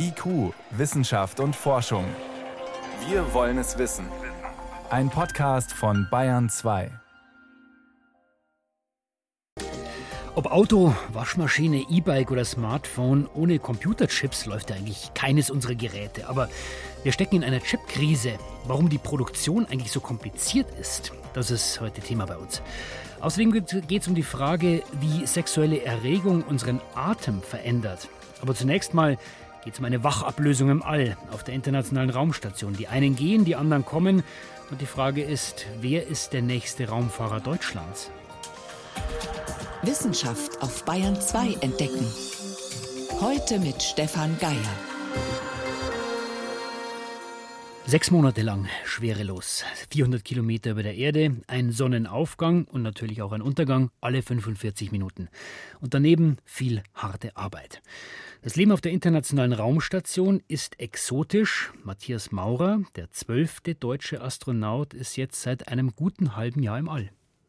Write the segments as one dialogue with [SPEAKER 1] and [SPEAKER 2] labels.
[SPEAKER 1] IQ, Wissenschaft und Forschung. Wir wollen es wissen. Ein Podcast von Bayern 2.
[SPEAKER 2] Ob Auto, Waschmaschine, E-Bike oder Smartphone, ohne Computerchips läuft eigentlich keines unserer Geräte. Aber wir stecken in einer Chipkrise. Warum die Produktion eigentlich so kompliziert ist, das ist heute Thema bei uns. Außerdem geht es um die Frage, wie sexuelle Erregung unseren Atem verändert. Aber zunächst mal geht es um eine Wachablösung im All auf der Internationalen Raumstation. Die einen gehen, die anderen kommen. Und die Frage ist, wer ist der nächste Raumfahrer Deutschlands?
[SPEAKER 3] Wissenschaft auf Bayern 2 entdecken. Heute mit Stefan Geier.
[SPEAKER 2] Sechs Monate lang schwerelos, 400 Kilometer über der Erde, ein Sonnenaufgang und natürlich auch ein Untergang alle 45 Minuten. Und daneben viel harte Arbeit. Das Leben auf der Internationalen Raumstation ist exotisch. Matthias Maurer, der zwölfte deutsche Astronaut, ist jetzt seit einem guten halben Jahr im All.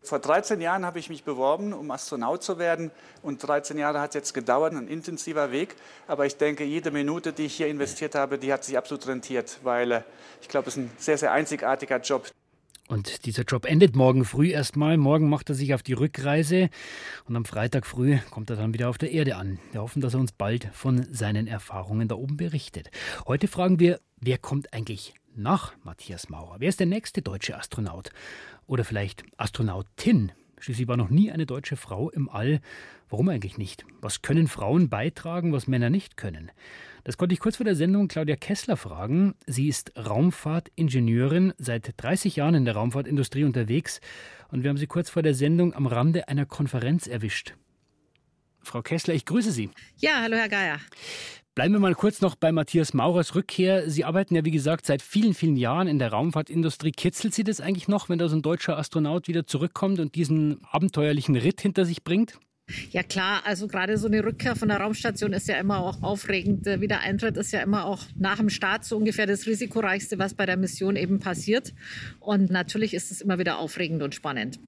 [SPEAKER 4] Vor 13 Jahren habe ich mich beworben, um Astronaut zu werden. Und 13 Jahre hat es jetzt gedauert, ein intensiver Weg. Aber ich denke, jede Minute, die ich hier investiert habe, die hat sich absolut rentiert, weil äh, ich glaube, es ist ein sehr, sehr einzigartiger Job.
[SPEAKER 2] Und dieser Job endet morgen früh erstmal. Morgen macht er sich auf die Rückreise und am Freitag früh kommt er dann wieder auf der Erde an. Wir hoffen, dass er uns bald von seinen Erfahrungen da oben berichtet. Heute fragen wir, wer kommt eigentlich nach Matthias Maurer? Wer ist der nächste deutsche Astronaut? Oder vielleicht Astronautin? Schließlich war noch nie eine deutsche Frau im All. Warum eigentlich nicht? Was können Frauen beitragen, was Männer nicht können? Das konnte ich kurz vor der Sendung Claudia Kessler fragen. Sie ist Raumfahrtingenieurin, seit 30 Jahren in der Raumfahrtindustrie unterwegs und wir haben sie kurz vor der Sendung am Rande einer Konferenz erwischt. Frau Kessler, ich grüße Sie.
[SPEAKER 5] Ja, hallo Herr Geier.
[SPEAKER 2] Bleiben wir mal kurz noch bei Matthias Maurers Rückkehr. Sie arbeiten ja, wie gesagt, seit vielen, vielen Jahren in der Raumfahrtindustrie. Kitzelt Sie das eigentlich noch, wenn da so ein deutscher Astronaut wieder zurückkommt und diesen abenteuerlichen Ritt hinter sich bringt?
[SPEAKER 5] Ja klar, also gerade so eine Rückkehr von der Raumstation ist ja immer auch aufregend. Der Wiedereintritt ist ja immer auch nach dem Start so ungefähr das risikoreichste, was bei der Mission eben passiert. Und natürlich ist es immer wieder aufregend und spannend.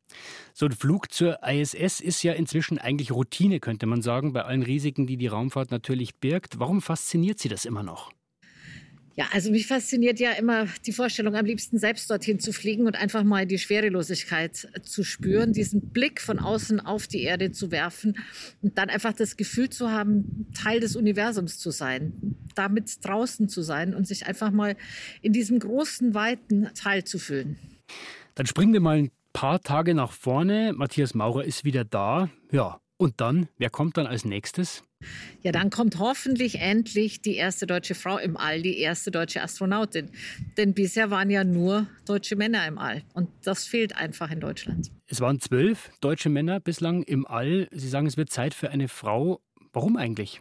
[SPEAKER 2] So ein Flug zur ISS ist ja inzwischen eigentlich Routine, könnte man sagen, bei allen Risiken, die die Raumfahrt natürlich birgt. Warum fasziniert Sie das immer noch?
[SPEAKER 5] Ja, also mich fasziniert ja immer die Vorstellung, am liebsten selbst dorthin zu fliegen und einfach mal die Schwerelosigkeit zu spüren, diesen Blick von außen auf die Erde zu werfen und dann einfach das Gefühl zu haben, Teil des Universums zu sein, damit draußen zu sein und sich einfach mal in diesem großen, weiten Teil zu fühlen.
[SPEAKER 2] Dann springen wir mal ein paar Tage nach vorne. Matthias Maurer ist wieder da. Ja, und dann, wer kommt dann als nächstes?
[SPEAKER 5] Ja, dann kommt hoffentlich endlich die erste deutsche Frau im All, die erste deutsche Astronautin. Denn bisher waren ja nur deutsche Männer im All. Und das fehlt einfach in Deutschland.
[SPEAKER 2] Es waren zwölf deutsche Männer bislang im All. Sie sagen, es wird Zeit für eine Frau. Warum eigentlich?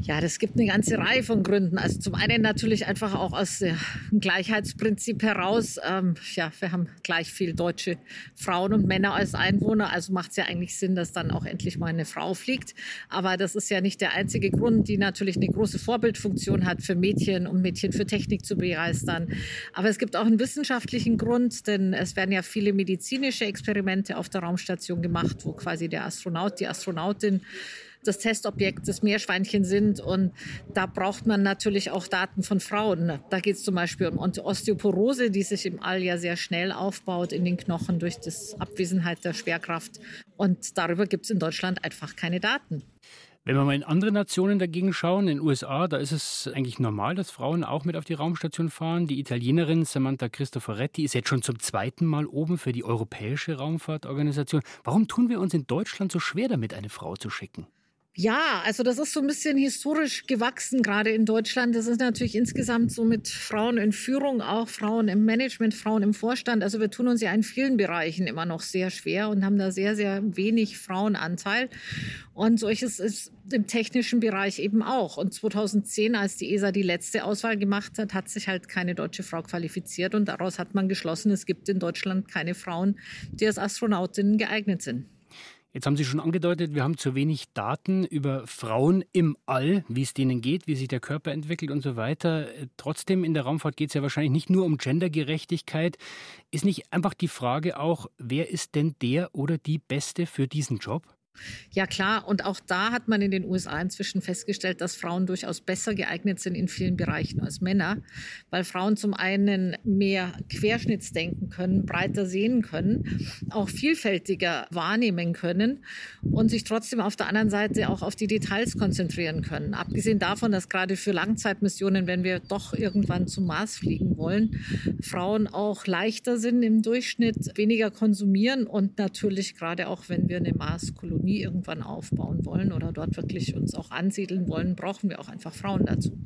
[SPEAKER 5] Ja, das gibt eine ganze Reihe von Gründen. Also zum einen natürlich einfach auch aus dem Gleichheitsprinzip heraus. Ähm, ja, wir haben gleich viel deutsche Frauen und Männer als Einwohner, also macht es ja eigentlich Sinn, dass dann auch endlich mal eine Frau fliegt. Aber das ist ja nicht der einzige Grund, die natürlich eine große Vorbildfunktion hat für Mädchen, um Mädchen für Technik zu begeistern. Aber es gibt auch einen wissenschaftlichen Grund, denn es werden ja viele medizinische Experimente auf der Raumstation gemacht, wo quasi der Astronaut, die Astronautin das Testobjekt, das Meerschweinchen sind. Und da braucht man natürlich auch Daten von Frauen. Da geht es zum Beispiel um Osteoporose, die sich im All ja sehr schnell aufbaut in den Knochen durch die Abwesenheit der Schwerkraft. Und darüber gibt es in Deutschland einfach keine Daten.
[SPEAKER 2] Wenn wir mal in andere Nationen dagegen schauen, in den USA, da ist es eigentlich normal, dass Frauen auch mit auf die Raumstation fahren. Die Italienerin Samantha Cristoforetti ist jetzt schon zum zweiten Mal oben für die Europäische Raumfahrtorganisation. Warum tun wir uns in Deutschland so schwer damit, eine Frau zu schicken?
[SPEAKER 5] Ja, also das ist so ein bisschen historisch gewachsen, gerade in Deutschland. Das ist natürlich insgesamt so mit Frauen in Führung, auch Frauen im Management, Frauen im Vorstand. Also wir tun uns ja in vielen Bereichen immer noch sehr schwer und haben da sehr, sehr wenig Frauenanteil. Und solches ist im technischen Bereich eben auch. Und 2010, als die ESA die letzte Auswahl gemacht hat, hat sich halt keine deutsche Frau qualifiziert. Und daraus hat man geschlossen, es gibt in Deutschland keine Frauen, die als Astronautinnen geeignet sind.
[SPEAKER 2] Jetzt haben Sie schon angedeutet, wir haben zu wenig Daten über Frauen im All, wie es denen geht, wie sich der Körper entwickelt und so weiter. Trotzdem in der Raumfahrt geht es ja wahrscheinlich nicht nur um Gendergerechtigkeit. Ist nicht einfach die Frage auch, wer ist denn der oder die Beste für diesen Job?
[SPEAKER 5] Ja klar, und auch da hat man in den USA inzwischen festgestellt, dass Frauen durchaus besser geeignet sind in vielen Bereichen als Männer, weil Frauen zum einen mehr Querschnittsdenken können, breiter sehen können, auch vielfältiger wahrnehmen können und sich trotzdem auf der anderen Seite auch auf die Details konzentrieren können. Abgesehen davon, dass gerade für Langzeitmissionen, wenn wir doch irgendwann zum Mars fliegen wollen, Frauen auch leichter sind im Durchschnitt, weniger konsumieren und natürlich gerade auch, wenn wir eine Marskolonie Ökonomie irgendwann aufbauen wollen oder dort wirklich uns auch ansiedeln wollen, brauchen wir auch einfach Frauen dazu.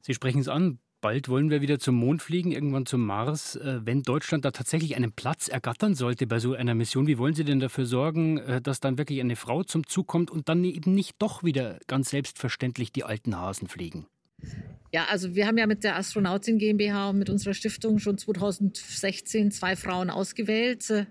[SPEAKER 2] Sie sprechen es an. Bald wollen wir wieder zum Mond fliegen, irgendwann zum Mars. Äh, wenn Deutschland da tatsächlich einen Platz ergattern sollte bei so einer Mission, wie wollen Sie denn dafür sorgen, äh, dass dann wirklich eine Frau zum Zug kommt und dann eben nicht doch wieder ganz selbstverständlich die alten Hasen fliegen?
[SPEAKER 5] Ja, also wir haben ja mit der Astronautin GmbH und mit unserer Stiftung schon 2016 zwei Frauen ausgewählt äh,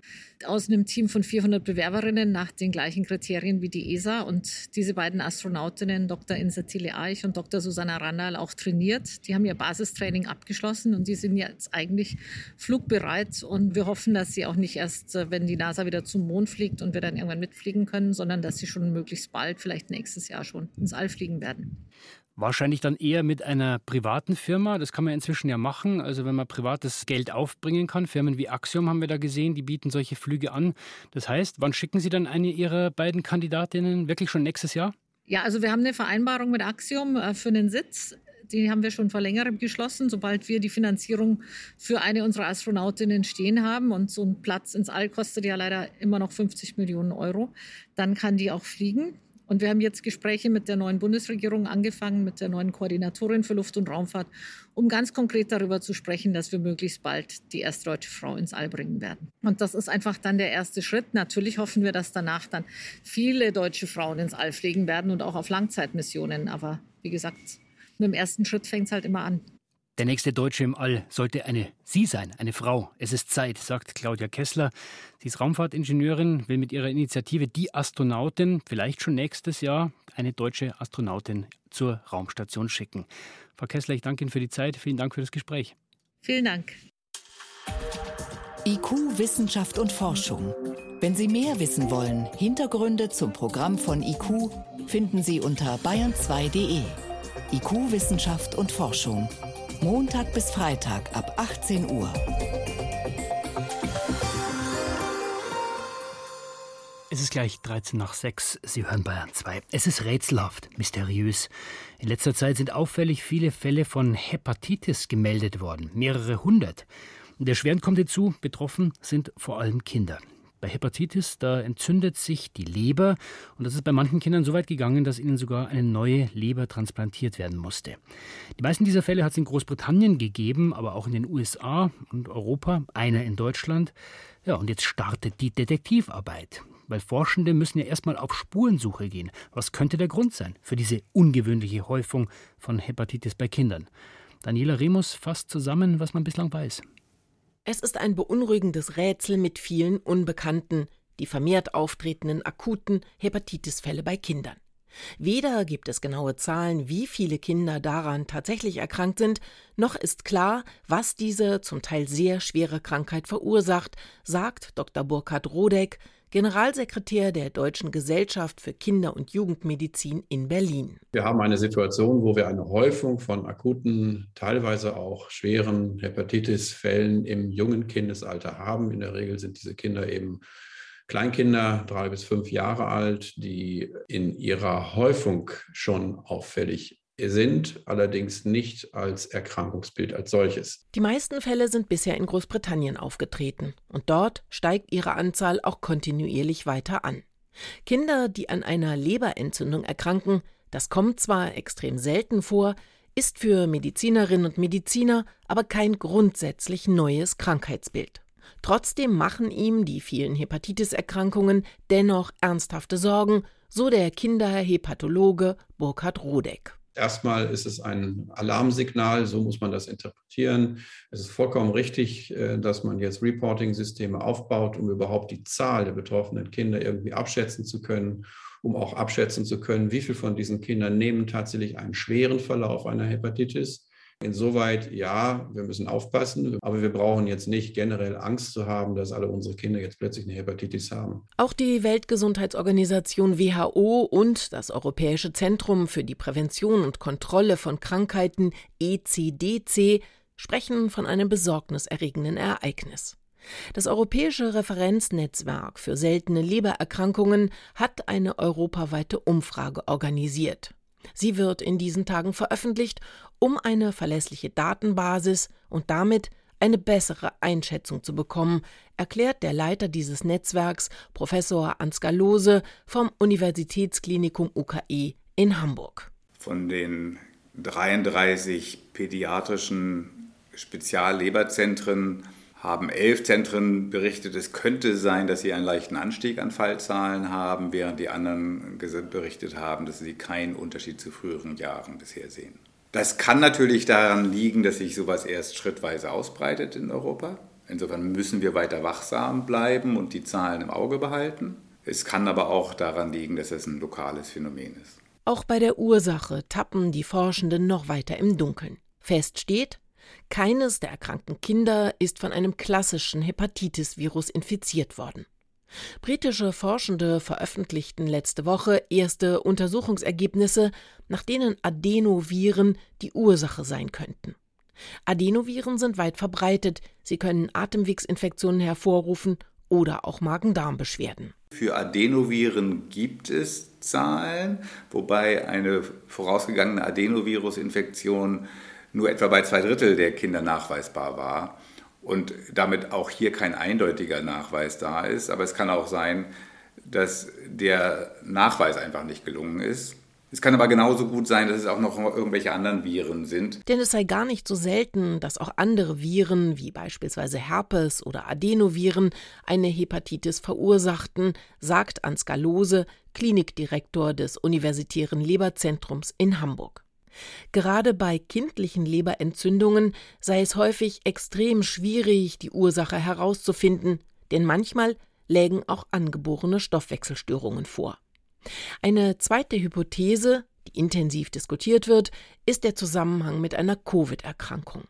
[SPEAKER 5] aus einem Team von 400 Bewerberinnen nach den gleichen Kriterien wie die ESA. Und diese beiden Astronautinnen, Dr. Insa Tille Eich und Dr. Susanna Randall, auch trainiert. Die haben ihr Basistraining abgeschlossen und die sind jetzt eigentlich flugbereit. Und wir hoffen, dass sie auch nicht erst, äh, wenn die NASA wieder zum Mond fliegt und wir dann irgendwann mitfliegen können, sondern dass sie schon möglichst bald, vielleicht nächstes Jahr schon ins All fliegen werden.
[SPEAKER 2] Wahrscheinlich dann eher mit einer privaten Firma. Das kann man inzwischen ja machen. Also wenn man privates Geld aufbringen kann. Firmen wie Axiom haben wir da gesehen, die bieten solche Flüge an. Das heißt, wann schicken Sie dann eine Ihrer beiden Kandidatinnen? Wirklich schon nächstes Jahr?
[SPEAKER 5] Ja, also wir haben eine Vereinbarung mit Axiom äh, für einen Sitz. Die haben wir schon vor längerem geschlossen, sobald wir die Finanzierung für eine unserer Astronautinnen stehen haben. Und so ein Platz ins All kostet ja leider immer noch 50 Millionen Euro. Dann kann die auch fliegen. Und wir haben jetzt Gespräche mit der neuen Bundesregierung angefangen, mit der neuen Koordinatorin für Luft- und Raumfahrt, um ganz konkret darüber zu sprechen, dass wir möglichst bald die erste deutsche Frau ins All bringen werden. Und das ist einfach dann der erste Schritt. Natürlich hoffen wir, dass danach dann viele deutsche Frauen ins All fliegen werden und auch auf Langzeitmissionen. Aber wie gesagt, mit dem ersten Schritt fängt es halt immer an.
[SPEAKER 2] Der nächste Deutsche im All sollte eine Sie sein, eine Frau. Es ist Zeit, sagt Claudia Kessler. Sie ist Raumfahrtingenieurin, will mit ihrer Initiative Die Astronautin vielleicht schon nächstes Jahr eine deutsche Astronautin zur Raumstation schicken. Frau Kessler, ich danke Ihnen für die Zeit. Vielen Dank für das Gespräch.
[SPEAKER 5] Vielen Dank.
[SPEAKER 3] IQ, Wissenschaft und Forschung. Wenn Sie mehr wissen wollen, Hintergründe zum Programm von IQ finden Sie unter bayern2.de. IQ, Wissenschaft und Forschung. Montag bis Freitag ab 18 Uhr.
[SPEAKER 2] Es ist gleich 13 nach 6. Sie hören Bayern 2. Es ist rätselhaft, mysteriös. In letzter Zeit sind auffällig viele Fälle von Hepatitis gemeldet worden. Mehrere hundert. Und erschwerend kommt hinzu, betroffen sind vor allem Kinder. Bei Hepatitis, da entzündet sich die Leber und das ist bei manchen Kindern so weit gegangen, dass ihnen sogar eine neue Leber transplantiert werden musste. Die meisten dieser Fälle hat es in Großbritannien gegeben, aber auch in den USA und Europa, einer in Deutschland. Ja, und jetzt startet die Detektivarbeit. Weil Forschende müssen ja erstmal auf Spurensuche gehen. Was könnte der Grund sein für diese ungewöhnliche Häufung von Hepatitis bei Kindern? Daniela Remus fasst zusammen, was man bislang weiß.
[SPEAKER 6] Es ist ein beunruhigendes Rätsel mit vielen Unbekannten, die vermehrt auftretenden akuten Hepatitisfälle bei Kindern. Weder gibt es genaue Zahlen, wie viele Kinder daran tatsächlich erkrankt sind, noch ist klar, was diese zum Teil sehr schwere Krankheit verursacht, sagt Dr. Burkhard Rodeck, Generalsekretär der Deutschen Gesellschaft für Kinder- und Jugendmedizin in Berlin.
[SPEAKER 7] Wir haben eine Situation, wo wir eine Häufung von akuten, teilweise auch schweren Hepatitis-Fällen im jungen Kindesalter haben. In der Regel sind diese Kinder eben Kleinkinder, drei bis fünf Jahre alt, die in ihrer Häufung schon auffällig sind allerdings nicht als Erkrankungsbild als solches.
[SPEAKER 6] Die meisten Fälle sind bisher in Großbritannien aufgetreten und dort steigt ihre Anzahl auch kontinuierlich weiter an. Kinder, die an einer Leberentzündung erkranken, das kommt zwar extrem selten vor, ist für Medizinerinnen und Mediziner aber kein grundsätzlich neues Krankheitsbild. Trotzdem machen ihm die vielen Hepatitis-Erkrankungen dennoch ernsthafte Sorgen, so der Kinderhepatologe Burkhard Rodeck.
[SPEAKER 7] Erstmal ist es ein Alarmsignal, so muss man das interpretieren. Es ist vollkommen richtig, äh, dass man jetzt Reporting-Systeme aufbaut, um überhaupt die Zahl der betroffenen Kinder irgendwie abschätzen zu können, um auch abschätzen zu können, wie viele von diesen Kindern nehmen tatsächlich einen schweren Verlauf einer Hepatitis, Insoweit, ja, wir müssen aufpassen, aber wir brauchen jetzt nicht generell Angst zu haben, dass alle unsere Kinder jetzt plötzlich eine Hepatitis haben.
[SPEAKER 6] Auch die Weltgesundheitsorganisation WHO und das Europäische Zentrum für die Prävention und Kontrolle von Krankheiten ECDC sprechen von einem besorgniserregenden Ereignis. Das Europäische Referenznetzwerk für seltene Lebererkrankungen hat eine europaweite Umfrage organisiert. Sie wird in diesen Tagen veröffentlicht, um eine verlässliche Datenbasis und damit eine bessere Einschätzung zu bekommen, erklärt der Leiter dieses Netzwerks, Professor Ansgar Lose vom Universitätsklinikum UKE in Hamburg.
[SPEAKER 8] Von den 33 pädiatrischen Spezialleberzentren haben elf Zentren berichtet, es könnte sein, dass sie einen leichten Anstieg an Fallzahlen haben, während die anderen berichtet haben, dass sie keinen Unterschied zu früheren Jahren bisher sehen. Das kann natürlich daran liegen, dass sich sowas erst schrittweise ausbreitet in Europa. Insofern müssen wir weiter wachsam bleiben und die Zahlen im Auge behalten. Es kann aber auch daran liegen, dass es ein lokales Phänomen ist.
[SPEAKER 6] Auch bei der Ursache tappen die Forschenden noch weiter im Dunkeln. Fest steht, keines der erkrankten Kinder ist von einem klassischen Hepatitis-Virus infiziert worden. Britische Forschende veröffentlichten letzte Woche erste Untersuchungsergebnisse, nach denen Adenoviren die Ursache sein könnten. Adenoviren sind weit verbreitet, sie können Atemwegsinfektionen hervorrufen oder auch Magen-Darm-Beschwerden.
[SPEAKER 8] Für Adenoviren gibt es Zahlen, wobei eine vorausgegangene Adenovirusinfektion nur etwa bei zwei Drittel der Kinder nachweisbar war und damit auch hier kein eindeutiger Nachweis da ist. Aber es kann auch sein, dass der Nachweis einfach nicht gelungen ist. Es kann aber genauso gut sein, dass es auch noch irgendwelche anderen Viren sind.
[SPEAKER 6] Denn es sei gar nicht so selten, dass auch andere Viren, wie beispielsweise Herpes oder Adenoviren, eine Hepatitis verursachten, sagt Ansgar Lose, Klinikdirektor des Universitären Leberzentrums in Hamburg. Gerade bei kindlichen Leberentzündungen sei es häufig extrem schwierig, die Ursache herauszufinden, denn manchmal lägen auch angeborene Stoffwechselstörungen vor. Eine zweite Hypothese, die intensiv diskutiert wird, ist der Zusammenhang mit einer Covid-Erkrankung.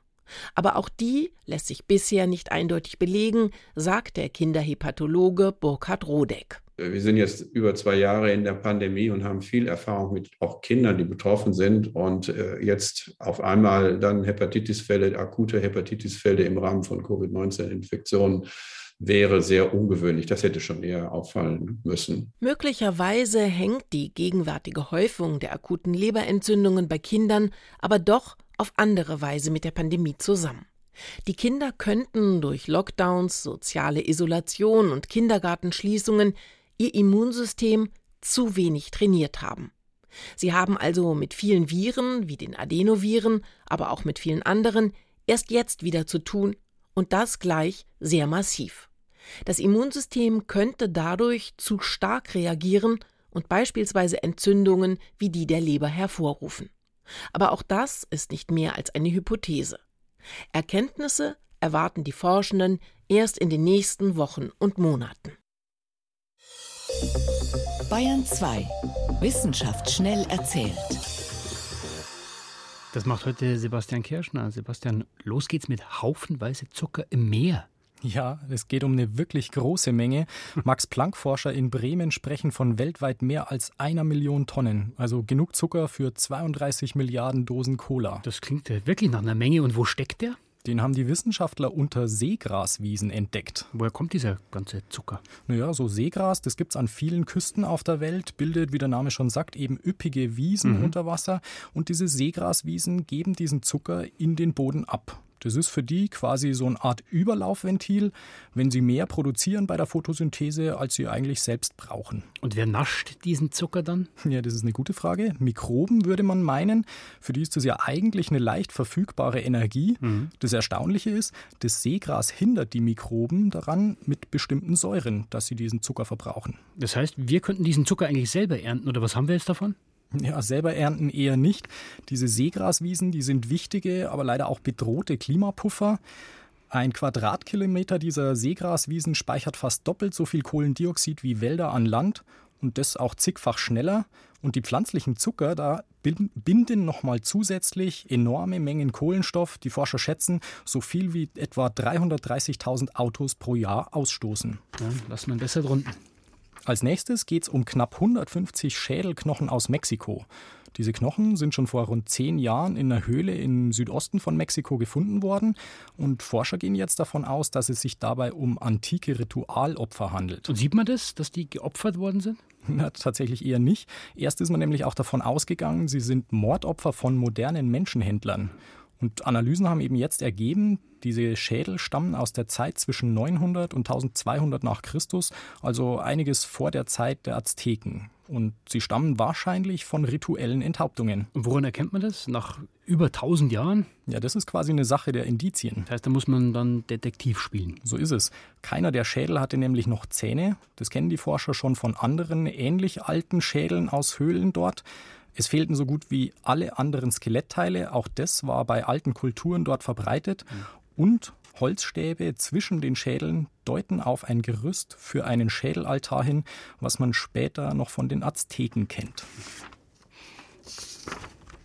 [SPEAKER 6] Aber auch die lässt sich bisher nicht eindeutig belegen, sagt der Kinderhepatologe Burkhard Rodeck.
[SPEAKER 7] Wir sind jetzt über zwei Jahre in der Pandemie und haben viel Erfahrung mit auch Kindern, die betroffen sind. Und äh, jetzt auf einmal dann Hepatitisfälle, akute Hepatitisfälle im Rahmen von Covid-19-Infektionen wäre sehr ungewöhnlich. Das hätte schon eher auffallen müssen.
[SPEAKER 6] Möglicherweise hängt die gegenwärtige Häufung der akuten Leberentzündungen bei Kindern aber doch auf andere Weise mit der Pandemie zusammen. Die Kinder könnten durch Lockdowns, soziale Isolation und Kindergartenschließungen ihr Immunsystem zu wenig trainiert haben. Sie haben also mit vielen Viren, wie den Adenoviren, aber auch mit vielen anderen, erst jetzt wieder zu tun und das gleich sehr massiv. Das Immunsystem könnte dadurch zu stark reagieren und beispielsweise Entzündungen wie die der Leber hervorrufen. Aber auch das ist nicht mehr als eine Hypothese. Erkenntnisse erwarten die Forschenden erst in den nächsten Wochen und Monaten.
[SPEAKER 3] Bayern 2. Wissenschaft schnell erzählt.
[SPEAKER 2] Das macht heute Sebastian Kirschner. Sebastian, los geht's mit haufenweise Zucker im Meer.
[SPEAKER 9] Ja, es geht um eine wirklich große Menge. Max-Planck-Forscher in Bremen sprechen von weltweit mehr als einer Million Tonnen. Also genug Zucker für 32 Milliarden Dosen Cola.
[SPEAKER 2] Das klingt ja wirklich nach einer Menge. Und wo steckt der?
[SPEAKER 9] Den haben die Wissenschaftler unter Seegraswiesen entdeckt.
[SPEAKER 2] Woher kommt dieser ganze Zucker?
[SPEAKER 9] Naja, so Seegras, das gibt es an vielen Küsten auf der Welt, bildet, wie der Name schon sagt, eben üppige Wiesen mhm. unter Wasser. Und diese Seegraswiesen geben diesen Zucker in den Boden ab. Das ist für die quasi so eine Art Überlaufventil, wenn sie mehr produzieren bei der Photosynthese, als sie eigentlich selbst brauchen.
[SPEAKER 2] Und wer nascht diesen Zucker dann?
[SPEAKER 9] Ja, das ist eine gute Frage. Mikroben würde man meinen. Für die ist das ja eigentlich eine leicht verfügbare Energie. Mhm. Das Erstaunliche ist, das Seegras hindert die Mikroben daran mit bestimmten Säuren, dass sie diesen Zucker verbrauchen.
[SPEAKER 2] Das heißt, wir könnten diesen Zucker eigentlich selber ernten oder was haben wir jetzt davon?
[SPEAKER 9] Ja, selber ernten eher nicht. Diese Seegraswiesen, die sind wichtige, aber leider auch bedrohte Klimapuffer. Ein Quadratkilometer dieser Seegraswiesen speichert fast doppelt so viel Kohlendioxid wie Wälder an Land und das auch zigfach schneller. Und die pflanzlichen Zucker, da binden nochmal zusätzlich enorme Mengen Kohlenstoff. Die Forscher schätzen, so viel wie etwa 330.000 Autos pro Jahr ausstoßen.
[SPEAKER 2] Ja, lassen wir besser drunten.
[SPEAKER 9] Als nächstes geht es um knapp 150 Schädelknochen aus Mexiko. Diese Knochen sind schon vor rund zehn Jahren in einer Höhle im Südosten von Mexiko gefunden worden und Forscher gehen jetzt davon aus, dass es sich dabei um antike Ritualopfer handelt.
[SPEAKER 2] Und sieht man das, dass die geopfert worden sind?
[SPEAKER 9] Na, tatsächlich eher nicht. Erst ist man nämlich auch davon ausgegangen, sie sind Mordopfer von modernen Menschenhändlern. Und Analysen haben eben jetzt ergeben, diese Schädel stammen aus der Zeit zwischen 900 und 1200 nach Christus, also einiges vor der Zeit der Azteken. Und sie stammen wahrscheinlich von rituellen Enthauptungen.
[SPEAKER 2] Und woran erkennt man das? Nach über 1000 Jahren?
[SPEAKER 9] Ja, das ist quasi eine Sache der Indizien.
[SPEAKER 2] Das heißt, da muss man dann Detektiv spielen.
[SPEAKER 9] So ist es. Keiner der Schädel hatte nämlich noch Zähne. Das kennen die Forscher schon von anderen ähnlich alten Schädeln aus Höhlen dort. Es fehlten so gut wie alle anderen Skelettteile. Auch das war bei alten Kulturen dort verbreitet. Mhm. Und Holzstäbe zwischen den Schädeln deuten auf ein Gerüst für einen Schädelaltar hin, was man später noch von den Azteken kennt.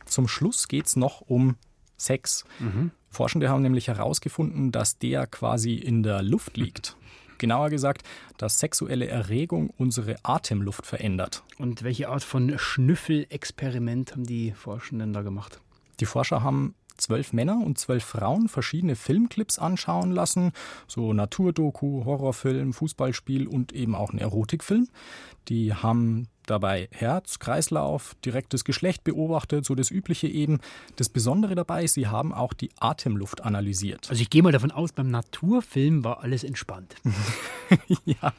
[SPEAKER 9] Zum Schluss geht es noch um Sex. Mhm. Forschende haben nämlich herausgefunden, dass der quasi in der Luft liegt. Genauer gesagt, dass sexuelle Erregung unsere Atemluft verändert.
[SPEAKER 2] Und welche Art von Schnüffelexperiment haben die Forschenden da gemacht?
[SPEAKER 9] Die Forscher haben zwölf Männer und zwölf Frauen verschiedene Filmclips anschauen lassen, so Naturdoku, Horrorfilm, Fußballspiel und eben auch einen Erotikfilm. Die haben dabei Herz, Kreislauf, direktes Geschlecht beobachtet, so das Übliche eben. Das Besondere dabei, sie haben auch die Atemluft analysiert.
[SPEAKER 2] Also ich gehe mal davon aus, beim Naturfilm war alles entspannt.
[SPEAKER 9] ja,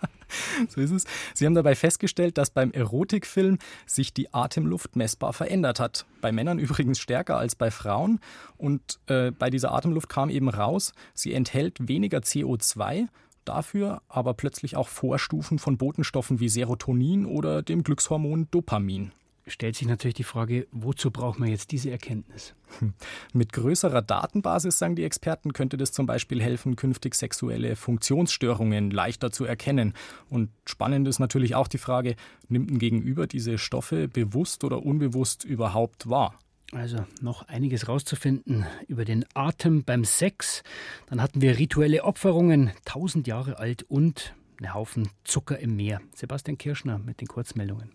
[SPEAKER 9] so ist es. Sie haben dabei festgestellt, dass beim Erotikfilm sich die Atemluft messbar verändert hat. Bei Männern übrigens stärker als bei Frauen. Und äh, bei dieser Atemluft kam eben raus, sie enthält weniger CO2 dafür aber plötzlich auch Vorstufen von Botenstoffen wie Serotonin oder dem Glückshormon Dopamin.
[SPEAKER 2] Stellt sich natürlich die Frage, wozu braucht man jetzt diese Erkenntnis?
[SPEAKER 9] Hm. Mit größerer Datenbasis, sagen die Experten, könnte das zum Beispiel helfen, künftig sexuelle Funktionsstörungen leichter zu erkennen. Und spannend ist natürlich auch die Frage, nimmt ein Gegenüber diese Stoffe bewusst oder unbewusst überhaupt wahr?
[SPEAKER 2] Also noch einiges rauszufinden über den Atem beim Sex. Dann hatten wir rituelle Opferungen, tausend Jahre alt und einen Haufen Zucker im Meer. Sebastian Kirschner mit den Kurzmeldungen.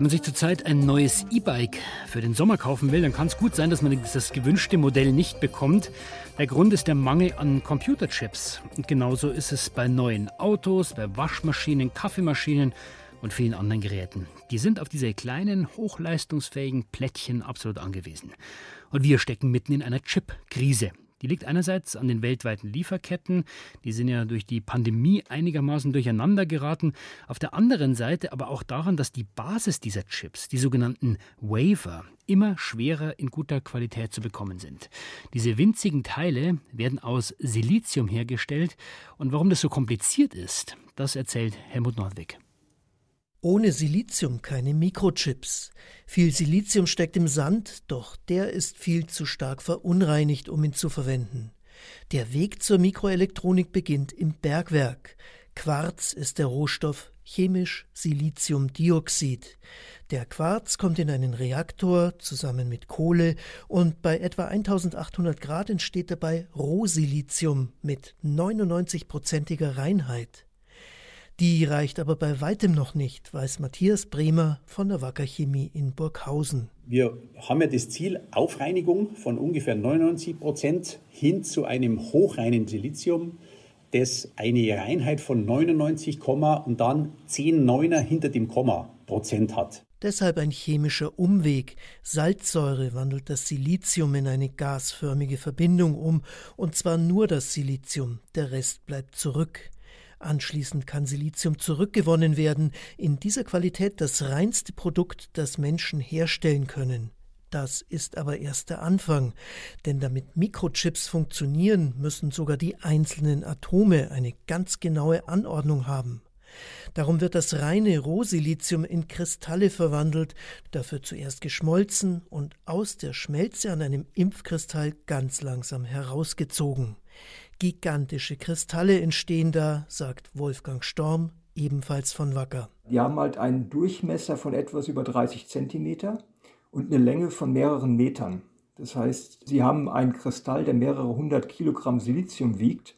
[SPEAKER 2] Wenn man sich zurzeit ein neues E-Bike für den Sommer kaufen will, dann kann es gut sein, dass man das gewünschte Modell nicht bekommt. Der Grund ist der Mangel an Computerchips. Und genauso ist es bei neuen Autos, bei Waschmaschinen, Kaffeemaschinen und vielen anderen Geräten. Die sind auf diese kleinen, hochleistungsfähigen Plättchen absolut angewiesen. Und wir stecken mitten in einer Chip-Krise. Die liegt einerseits an den weltweiten Lieferketten, die sind ja durch die Pandemie einigermaßen durcheinander geraten, auf der anderen Seite aber auch daran, dass die Basis dieser Chips, die sogenannten Wafer, immer schwerer in guter Qualität zu bekommen sind. Diese winzigen Teile werden aus Silizium hergestellt und warum das so kompliziert ist, das erzählt Helmut Nordwig.
[SPEAKER 10] Ohne Silizium keine Mikrochips. Viel Silizium steckt im Sand, doch der ist viel zu stark verunreinigt, um ihn zu verwenden. Der Weg zur Mikroelektronik beginnt im Bergwerk. Quarz ist der Rohstoff, chemisch Siliziumdioxid. Der Quarz kommt in einen Reaktor zusammen mit Kohle und bei etwa 1800 Grad entsteht dabei Rohsilizium mit 99-prozentiger Reinheit. Die reicht aber bei weitem noch nicht, weiß Matthias Bremer von der Wacker Chemie in Burghausen.
[SPEAKER 11] Wir haben ja das Ziel Aufreinigung von ungefähr 99 Prozent hin zu einem hochreinen Silizium, das eine Reinheit von 99, und dann 10 Neuner hinter dem Komma Prozent hat.
[SPEAKER 10] Deshalb ein chemischer Umweg. Salzsäure wandelt das Silizium in eine gasförmige Verbindung um, und zwar nur das Silizium, der Rest bleibt zurück. Anschließend kann Silizium zurückgewonnen werden, in dieser Qualität das reinste Produkt, das Menschen herstellen können. Das ist aber erst der Anfang, denn damit Mikrochips funktionieren, müssen sogar die einzelnen Atome eine ganz genaue Anordnung haben. Darum wird das reine Rohsilizium in Kristalle verwandelt, dafür zuerst geschmolzen und aus der Schmelze an einem Impfkristall ganz langsam herausgezogen. Gigantische Kristalle entstehen da, sagt Wolfgang Storm, ebenfalls von Wacker.
[SPEAKER 12] Die haben halt einen Durchmesser von etwas über 30 Zentimeter und eine Länge von mehreren Metern. Das heißt, sie haben einen Kristall, der mehrere hundert Kilogramm Silizium wiegt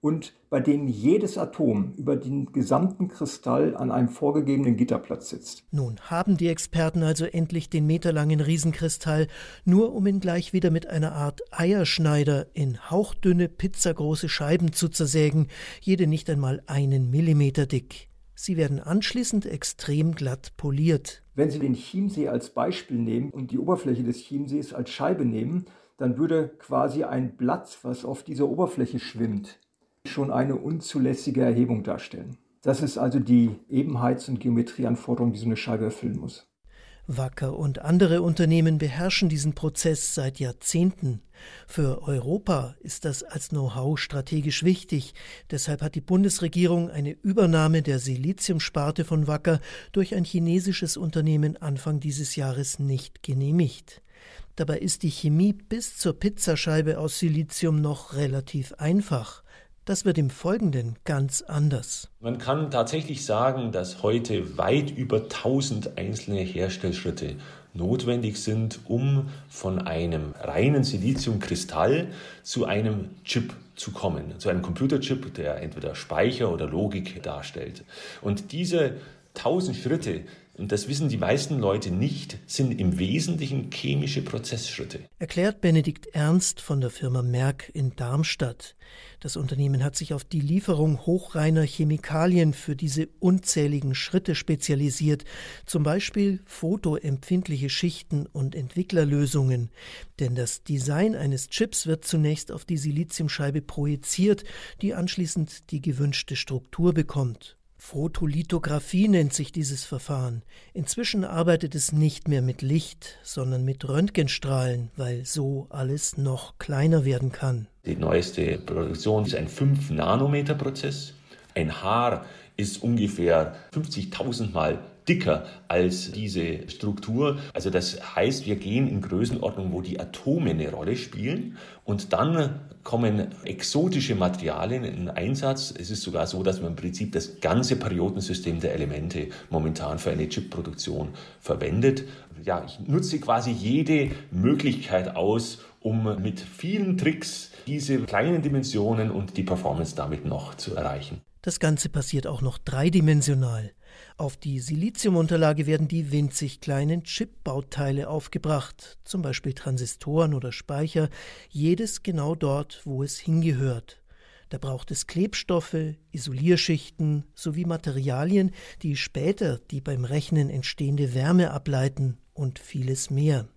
[SPEAKER 12] und bei dem jedes Atom über den gesamten Kristall an einem vorgegebenen Gitterplatz sitzt.
[SPEAKER 10] Nun haben die Experten also endlich den meterlangen Riesenkristall, nur um ihn gleich wieder mit einer Art Eierschneider in hauchdünne, pizzagroße Scheiben zu zersägen, jede nicht einmal einen Millimeter dick. Sie werden anschließend extrem glatt poliert.
[SPEAKER 12] Wenn Sie den Chiemsee als Beispiel nehmen und die Oberfläche des Chiemsees als Scheibe nehmen, dann würde quasi ein Blatt, was auf dieser Oberfläche schwimmt, schon eine unzulässige Erhebung darstellen. Das ist also die Ebenheits- und Geometrieanforderung, die so eine Scheibe erfüllen muss.
[SPEAKER 10] Wacker und andere Unternehmen beherrschen diesen Prozess seit Jahrzehnten. Für Europa ist das als Know-how strategisch wichtig. Deshalb hat die Bundesregierung eine Übernahme der Siliziumsparte von Wacker durch ein chinesisches Unternehmen Anfang dieses Jahres nicht genehmigt. Dabei ist die Chemie bis zur Pizzascheibe aus Silizium noch relativ einfach. Das wird im Folgenden ganz anders.
[SPEAKER 13] Man kann tatsächlich sagen, dass heute weit über 1000 einzelne Herstellschritte notwendig sind, um von einem reinen Siliziumkristall zu einem Chip zu kommen, zu einem Computerchip, der entweder Speicher oder Logik darstellt. Und diese 1000 Schritte und das wissen die meisten Leute nicht, sind im Wesentlichen chemische Prozessschritte.
[SPEAKER 10] Erklärt Benedikt Ernst von der Firma Merck in Darmstadt. Das Unternehmen hat sich auf die Lieferung hochreiner Chemikalien für diese unzähligen Schritte spezialisiert, zum Beispiel fotoempfindliche Schichten und Entwicklerlösungen. Denn das Design eines Chips wird zunächst auf die Siliziumscheibe projiziert, die anschließend die gewünschte Struktur bekommt. Photolithografie nennt sich dieses Verfahren. Inzwischen arbeitet es nicht mehr mit Licht, sondern mit Röntgenstrahlen, weil so alles noch kleiner werden kann.
[SPEAKER 13] Die neueste Produktion ist ein 5-Nanometer-Prozess. Ein Haar ist ungefähr 50.000 Mal dicker als diese Struktur. Also das heißt, wir gehen in Größenordnung, wo die Atome eine Rolle spielen und dann kommen exotische Materialien in Einsatz. Es ist sogar so, dass man im Prinzip das ganze Periodensystem der Elemente momentan für eine Chipproduktion verwendet. Ja, ich nutze quasi jede Möglichkeit aus, um mit vielen Tricks diese kleinen Dimensionen und die Performance damit noch zu erreichen.
[SPEAKER 10] Das Ganze passiert auch noch dreidimensional. Auf die Siliziumunterlage werden die winzig kleinen Chipbauteile aufgebracht, zum Beispiel Transistoren oder Speicher, jedes genau dort, wo es hingehört. Da braucht es Klebstoffe, Isolierschichten sowie Materialien, die später die beim Rechnen entstehende Wärme ableiten und vieles mehr.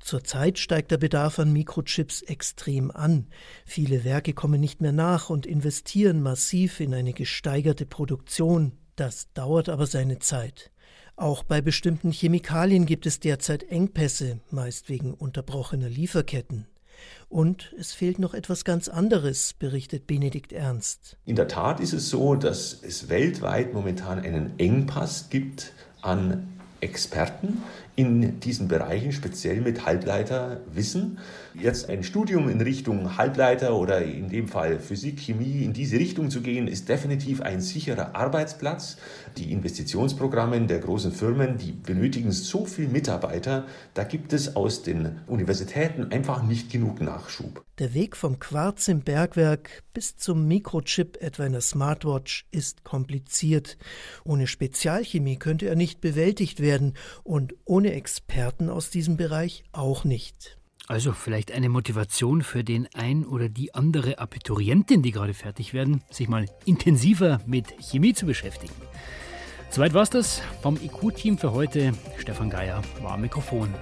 [SPEAKER 10] Zurzeit steigt der Bedarf an Mikrochips extrem an. Viele Werke kommen nicht mehr nach und investieren massiv in eine gesteigerte Produktion. Das dauert aber seine Zeit. Auch bei bestimmten Chemikalien gibt es derzeit Engpässe, meist wegen unterbrochener Lieferketten. Und es fehlt noch etwas ganz anderes, berichtet Benedikt Ernst.
[SPEAKER 13] In der Tat ist es so, dass es weltweit momentan einen Engpass gibt an Experten in diesen Bereichen, speziell mit Halbleiterwissen. Jetzt ein Studium in Richtung Halbleiter oder in dem Fall Physik, Chemie, in diese Richtung zu gehen, ist definitiv ein sicherer Arbeitsplatz. Die Investitionsprogramme der großen Firmen, die benötigen so viel Mitarbeiter, da gibt es aus den Universitäten einfach nicht genug Nachschub.
[SPEAKER 10] Der Weg vom Quarz im Bergwerk bis zum Mikrochip etwa in der Smartwatch ist kompliziert. Ohne Spezialchemie könnte er nicht bewältigt werden und ohne Experten aus diesem Bereich auch nicht.
[SPEAKER 2] Also vielleicht eine Motivation für den ein oder die andere Abiturientin, die gerade fertig werden, sich mal intensiver mit Chemie zu beschäftigen. Soweit war es das vom IQ-Team für heute. Stefan Geier war am Mikrofon.